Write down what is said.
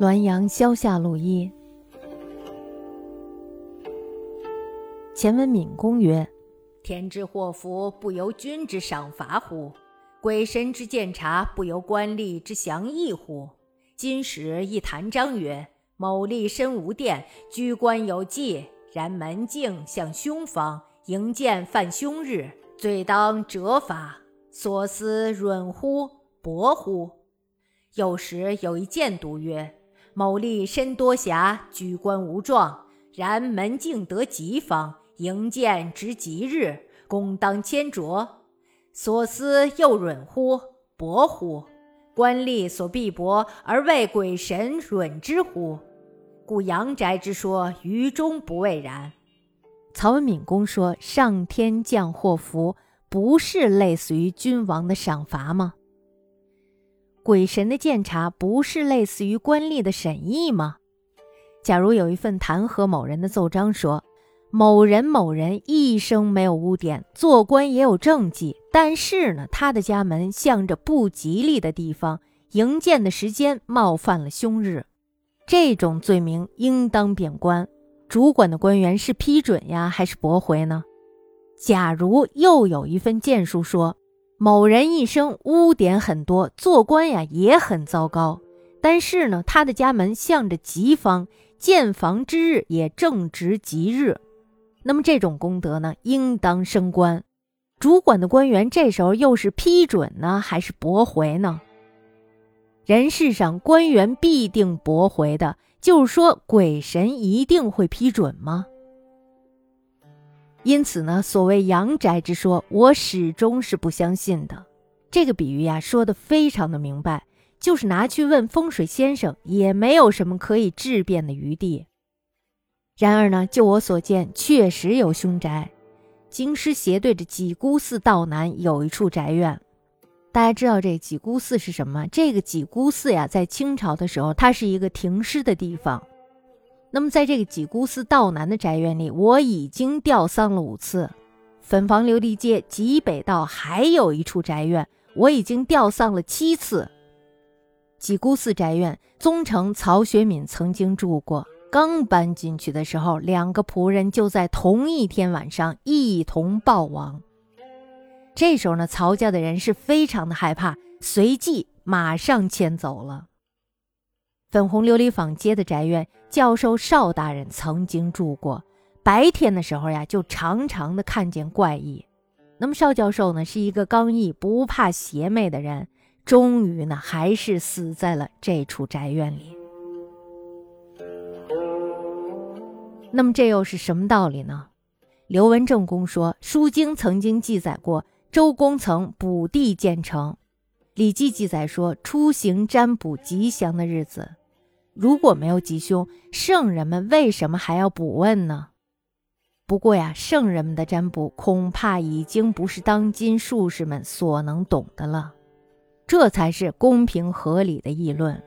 滦阳萧下路一。前文敏公曰：“天之祸福，不由君之赏罚乎？鬼神之鉴察，不由官吏之详议乎？今使一谈章曰：某立身无殿，居官有纪，然门径向凶方，迎见犯凶日，罪当折罚。所思润乎？薄乎？又时有一谏读曰。”某立身多瑕，居官无状，然门径得吉方，迎见值吉日，公当迁卓。所思又润乎？薄乎？官吏所必薄，而为鬼神润之乎？故阳宅之说，于中不谓然。曹文敏公说：“上天降祸福，不是类似于君王的赏罚吗？”鬼神的鉴察不是类似于官吏的审议吗？假如有一份弹劾某人的奏章说，某人某人一生没有污点，做官也有政绩，但是呢，他的家门向着不吉利的地方，营建的时间冒犯了凶日，这种罪名应当贬官。主管的官员是批准呀，还是驳回呢？假如又有一份谏书说。某人一生污点很多，做官呀也很糟糕。但是呢，他的家门向着吉方，建房之日也正值吉日。那么这种功德呢，应当升官。主管的官员这时候又是批准呢，还是驳回呢？人世上官员必定驳回的，就是说鬼神一定会批准吗？因此呢，所谓阳宅之说，我始终是不相信的。这个比喻呀，说的非常的明白，就是拿去问风水先生，也没有什么可以质辩的余地。然而呢，就我所见，确实有凶宅。京师斜对着几姑寺道南有一处宅院。大家知道这几姑寺是什么？这个几姑寺呀，在清朝的时候，它是一个停尸的地方。那么，在这个几姑寺道南的宅院里，我已经吊丧了五次。粉房琉璃街极北道还有一处宅院，我已经吊丧了七次。几姑寺宅院，宗成曹学敏曾经住过。刚搬进去的时候，两个仆人就在同一天晚上一同暴亡。这时候呢，曹家的人是非常的害怕，随即马上迁走了。粉红琉璃坊街的宅院，教授邵大人曾经住过。白天的时候呀，就常常的看见怪异。那么邵教授呢，是一个刚毅不怕邪魅的人，终于呢，还是死在了这处宅院里。那么这又是什么道理呢？刘文正公说，《书经》曾经记载过，周公曾卜地建成，《礼记》记载说，出行占卜吉祥的日子。如果没有吉凶，圣人们为什么还要卜问呢？不过呀，圣人们的占卜恐怕已经不是当今术士们所能懂的了。这才是公平合理的议论。